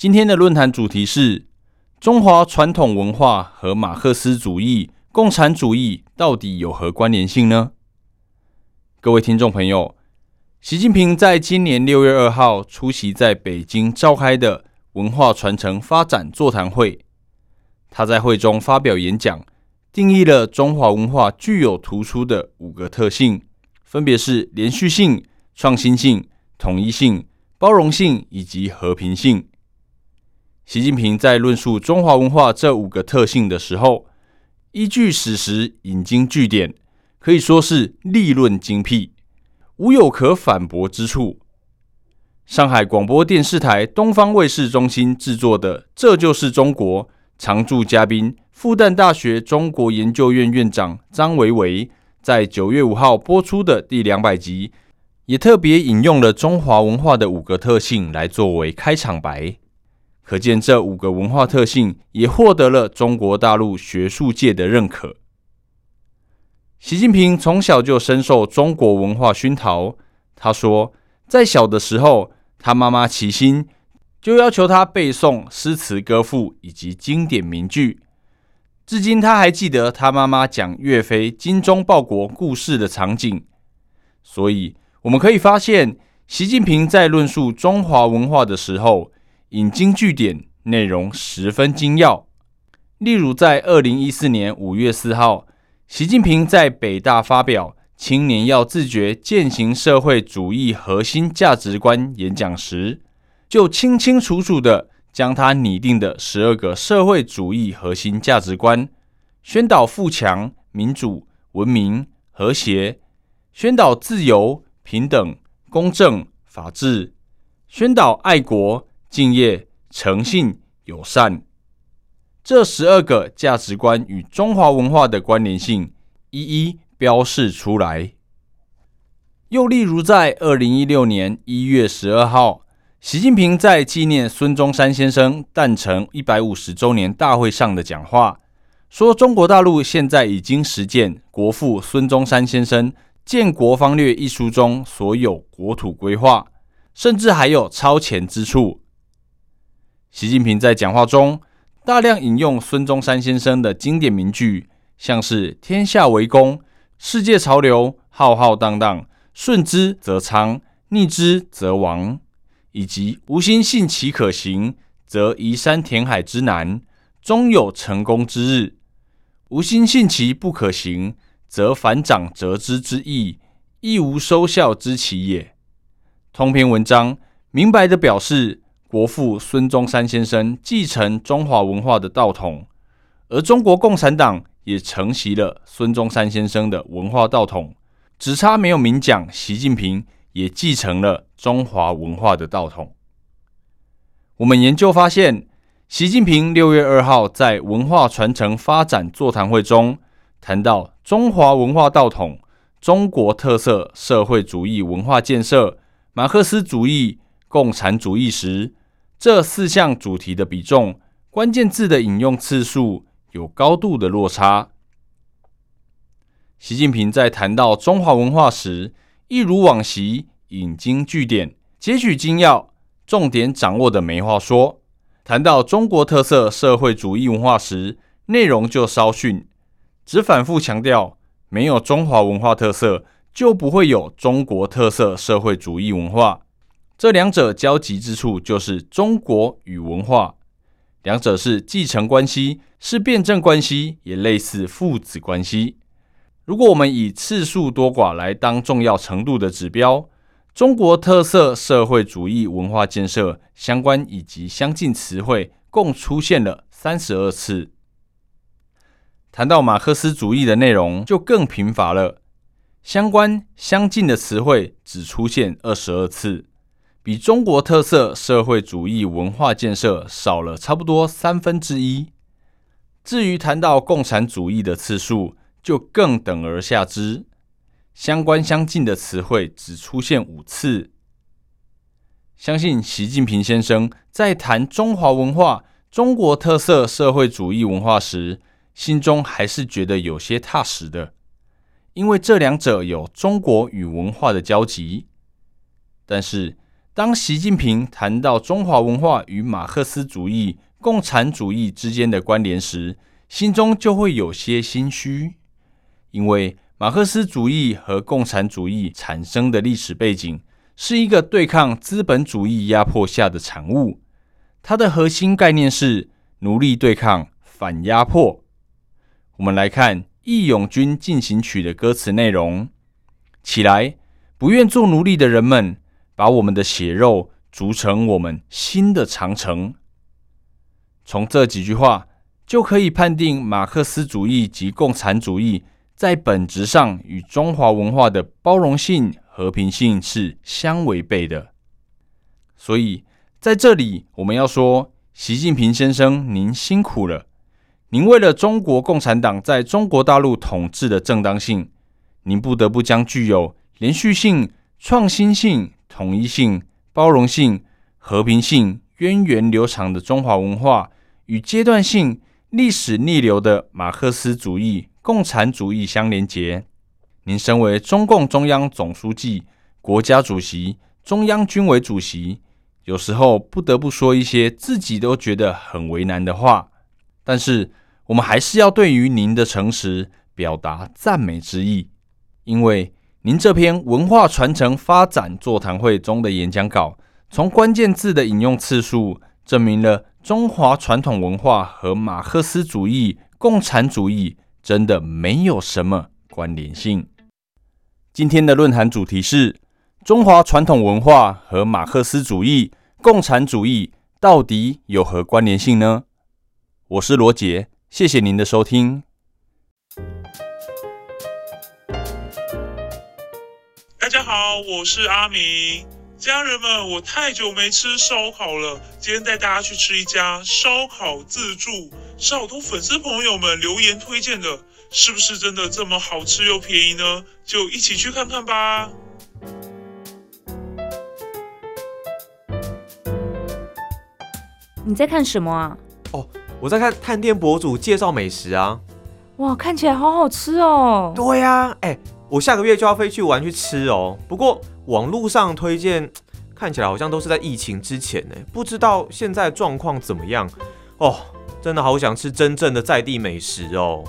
今天的论坛主题是中华传统文化和马克思主义、共产主义到底有何关联性呢？各位听众朋友，习近平在今年六月二号出席在北京召开的文化传承发展座谈会，他在会中发表演讲，定义了中华文化具有突出的五个特性。分别是连续性、创新性、统一性、包容性以及和平性。习近平在论述中华文化这五个特性的时候，依据史实、引经据典，可以说是立论精辟，无有可反驳之处。上海广播电视台东方卫视中心制作的《这就是中国》，常驻嘉宾复旦大学中国研究院院长张维维。在九月五号播出的第两百集，也特别引用了中华文化的五个特性来作为开场白，可见这五个文化特性也获得了中国大陆学术界的认可。习近平从小就深受中国文化熏陶，他说，在小的时候，他妈妈齐心就要求他背诵诗词歌赋以及经典名句。至今他还记得他妈妈讲岳飞精忠报国故事的场景，所以我们可以发现，习近平在论述中华文化的时候，引经据典，内容十分精要。例如，在二零一四年五月四号，习近平在北大发表“青年要自觉践行社会主义核心价值观”演讲时，就清清楚楚的。将他拟定的十二个社会主义核心价值观，宣导富强、民主、文明、和谐；宣导自由、平等、公正、法治；宣导爱国、敬业、诚信、友善。这十二个价值观与中华文化的关联性，一一标示出来。又例如，在二零一六年一月十二号。习近平在纪念孙中山先生诞辰一百五十周年大会上的讲话说：“中国大陆现在已经实践国父孙中山先生《建国方略》一书中所有国土规划，甚至还有超前之处。”习近平在讲话中大量引用孙中山先生的经典名句，像是“天下为公，世界潮流浩浩荡荡，顺之则昌，逆之则亡。”以及无心信其可行，则移山填海之难，终有成功之日；无心信其不可行，则反掌折之之意，亦无收效之期也。通篇文章明白的表示，国父孙中山先生继承中华文化的道统，而中国共产党也承袭了孙中山先生的文化道统，只差没有明讲习近平。也继承了中华文化的道统。我们研究发现，习近平六月二号在文化传承发展座谈会中谈到中华文化道统、中国特色社会主义文化建设、马克思主义、共产主义时，这四项主题的比重、关键字的引用次数有高度的落差。习近平在谈到中华文化时，一如往昔，引经据典，截取精要、重点掌握的没话说。谈到中国特色社会主义文化时，内容就稍逊，只反复强调，没有中华文化特色，就不会有中国特色社会主义文化。这两者交集之处，就是中国与文化，两者是继承关系，是辩证关系，也类似父子关系。如果我们以次数多寡来当重要程度的指标，中国特色社会主义文化建设相关以及相近词汇共出现了三十二次。谈到马克思主义的内容就更贫乏了，相关相近的词汇只出现二十二次，比中国特色社会主义文化建设少了差不多三分之一。至于谈到共产主义的次数，就更等而下之，相关相近的词汇只出现五次。相信习近平先生在谈中华文化、中国特色社会主义文化时，心中还是觉得有些踏实的，因为这两者有中国与文化的交集。但是，当习近平谈到中华文化与马克思主义、共产主义之间的关联时，心中就会有些心虚，因为马克思主义和共产主义产生的历史背景是一个对抗资本主义压迫下的产物，它的核心概念是奴隶对抗反压迫。我们来看《义勇军进行曲》的歌词内容：起来，不愿做奴隶的人们。把我们的血肉筑成我们新的长城。从这几句话就可以判定，马克思主义及共产主义在本质上与中华文化的包容性、和平性是相违背的。所以，在这里我们要说，习近平先生，您辛苦了。您为了中国共产党在中国大陆统治的正当性，您不得不将具有连续性、创新性。统一性、包容性、和平性、源远流长的中华文化与阶段性、历史逆流的马克思主义、共产主义相连结。您身为中共中央总书记、国家主席、中央军委主席，有时候不得不说一些自己都觉得很为难的话，但是我们还是要对于您的诚实表达赞美之意，因为。您这篇文化传承发展座谈会中的演讲稿，从关键字的引用次数，证明了中华传统文化和马克思主义、共产主义真的没有什么关联性。今天的论坛主题是：中华传统文化和马克思主义、共产主义到底有何关联性呢？我是罗杰，谢谢您的收听。好，我是阿明。家人们，我太久没吃烧烤了，今天带大家去吃一家烧烤自助，是好多粉丝朋友们留言推荐的，是不是真的这么好吃又便宜呢？就一起去看看吧。你在看什么啊？哦，我在看探店博主介绍美食啊。哇，看起来好好吃哦。对呀，哎。我下个月就要飞去玩去吃哦，不过网络上推荐看起来好像都是在疫情之前呢，不知道现在状况怎么样哦。真的好想吃真正的在地美食哦。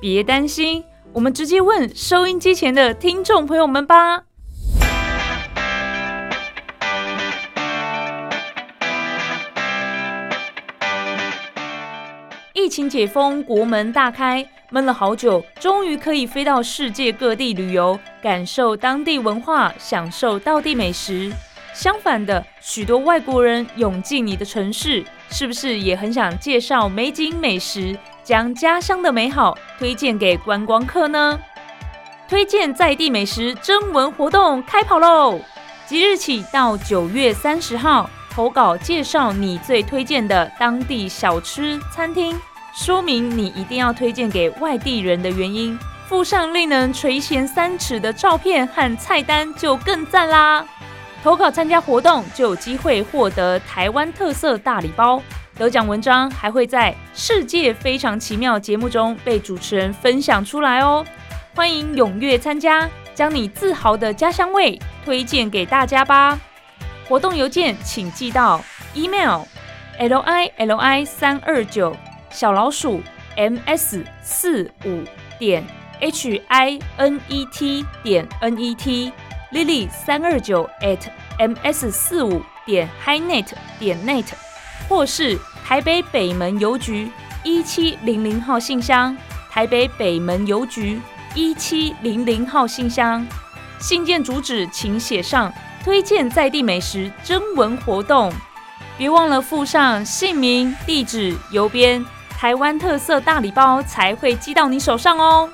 别担心，我们直接问收音机前的听众朋友们吧。疫情解封，国门大开。闷了好久，终于可以飞到世界各地旅游，感受当地文化，享受当地美食。相反的，许多外国人涌进你的城市，是不是也很想介绍美景美食，将家乡的美好推荐给观光客呢？推荐在地美食征文活动开跑喽！即日起到九月三十号，投稿介绍你最推荐的当地小吃餐厅。说明你一定要推荐给外地人的原因，附上令人垂涎三尺的照片和菜单就更赞啦！投稿参加活动就有机会获得台湾特色大礼包，得奖文章还会在《世界非常奇妙》节目中被主持人分享出来哦！欢迎踊跃参加，将你自豪的家乡味推荐给大家吧！活动邮件请寄到 email l i l i 三二九。小老鼠 m s 四五点 h i n e t 点 n e t lily 三二九 at m s 四五点 hinet 点 net 或是台北北门邮局一七零零号信箱，台北北门邮局一七零零号信箱。信件主旨请写上推荐在地美食征文活动，别忘了附上姓名、地址、邮编。台湾特色大礼包才会寄到你手上哦。